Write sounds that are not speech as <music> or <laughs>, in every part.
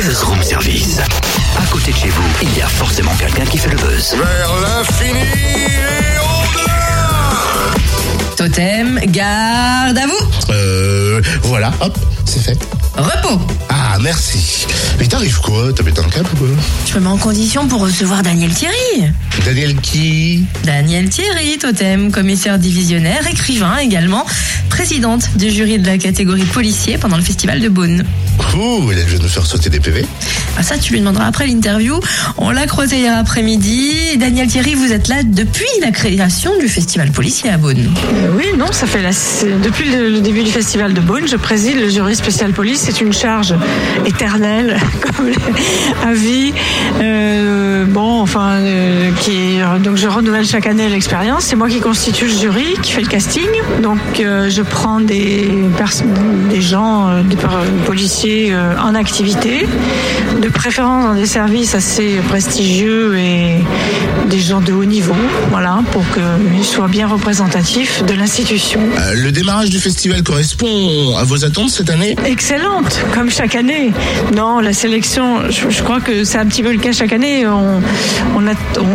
Buzz Room Service. À côté de chez vous, il y a forcément quelqu'un qui fait le buzz. Vers l'infini et au-delà Totem, garde à vous. Euh, voilà, hop, c'est fait. Repos. Ah, merci. Mais t'arrives quoi? T'as pété un câble ou quoi? Je me mets en condition pour recevoir Daniel Thierry. Daniel qui? Daniel Thierry, Totem, commissaire divisionnaire, écrivain également, présidente du jury de la catégorie policier pendant le festival de Beaune. Cool, elle vient de nous faire sauter des PV. Ah, ça, tu lui demanderas après l'interview. On l'a croisé hier après-midi. Daniel Thierry, vous êtes là depuis la création du festival policier à Beaune. Euh, oui, non, ça fait la- depuis le, début du festival de Beaune, je préside le jury spécial police. C'est une charge éternelle, <laughs> comme à vie. Euh, bon, enfin, euh, qui est- donc je renouvelle chaque année l'expérience. C'est moi qui constitue le jury, qui fait le casting. Donc euh, je prends des pers- des gens, euh, des policiers euh, en activité, de préférence dans des services assez prestigieux et des gens de haut niveau, voilà, pour qu'ils soient bien représentatifs de l'institution. Euh, le démarrage du festival correspond à vos attentes cette année? Excellente, comme chaque année. Non, la sélection, je, je crois que c'est un petit peu le cas chaque année. On,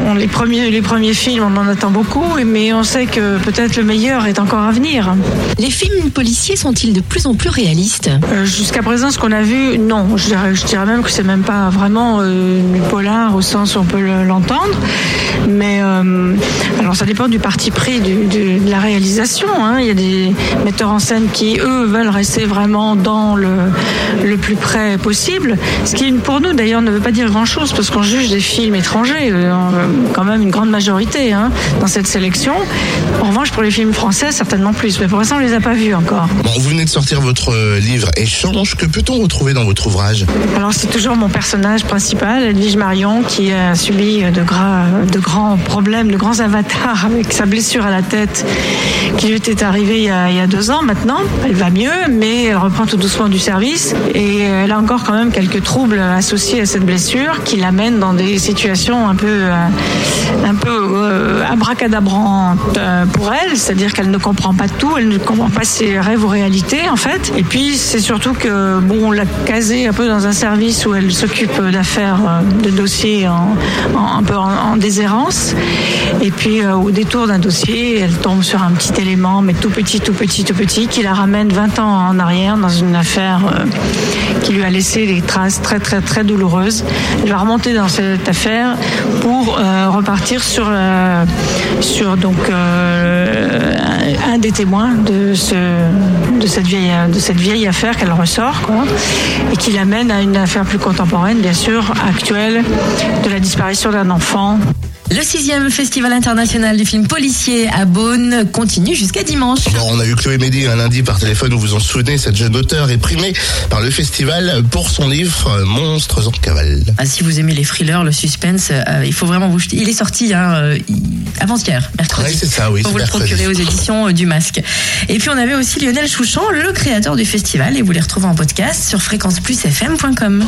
on les, premiers, les premiers films, on en attend beaucoup, mais on sait que peut-être le meilleur est encore à venir. Les films policiers sont-ils de plus en plus réalistes? Euh, Jusqu'à présent, ce qu'on a vu, non. Je dirais, je dirais même que c'est même pas vraiment euh, du polar au sens où on peut le- l'entendre. Mais euh, alors, ça dépend du parti pris du- du- de la réalisation. hein. Il y a des metteurs en scène qui, eux, veulent rester vraiment dans le, le plus près possible. Ce qui, pour nous, d'ailleurs, ne veut pas dire grand-chose parce qu'on juge des films étrangers, euh, quand même une grande majorité hein, dans cette sélection. En revanche, pour les films français, certainement plus. Mais pour l'instant, on les a pas vus encore. Bon, vous venez de sortir votre euh, livre Échange. Que peut-on retrouver dans votre ouvrage? Alors c'est toujours mon personnage principal, Edwige Marion, qui a subi de grands problèmes, de grands avatars <laughs> avec sa blessure à la tête qui lui était arrivée il y, a, il y a deux ans maintenant. Elle va mieux, mais elle reprend tout doucement du service et elle a encore quand même quelques troubles associés à cette blessure qui l'amènent dans des situations un peu, euh, un peu euh, abracadabrantes euh, pour elle, c'est-à-dire qu'elle ne comprend pas tout, elle ne comprend pas ses rêves ou réalités en fait. Et puis c'est surtout que bon, on l'a casée un peu dans un service où elle s'occupe d'affaires, euh, de dossiers en, en- un peu en, en déshérence. Et puis au détour d'un dossier, elle tombe sur un petit élément, mais tout petit, tout petit, tout petit, qui la ramène 20 ans en arrière dans une affaire qui lui a laissé des traces très très très douloureuses. Elle va remonter dans cette affaire pour repartir sur euh, sur donc euh, un, un des témoins de ce de cette vieille de cette vieille affaire qu'elle ressort et qui l'amène à une affaire plus contemporaine bien sûr actuelle de la disparition d'un enfant Le sixième festival international du film policier à Beaune continue jusqu'à dimanche. Bon, on a eu Chloé Médy un lundi par téléphone, vous vous en souvenez, cette jeune auteure est primée par le festival pour son livre Monstres en cavale. Ah, si vous aimez les thrillers, le suspense, euh, il faut vraiment vous jeter. Il est sorti hein, euh, avant-hier, mercredi. Ouais, c'est ça, oui, c'est vous le procurer aux éditions euh, du Masque. Et puis on avait aussi Lionel Chouchan, le créateur du festival, et vous les retrouvez en podcast sur fréquenceplusfm.com.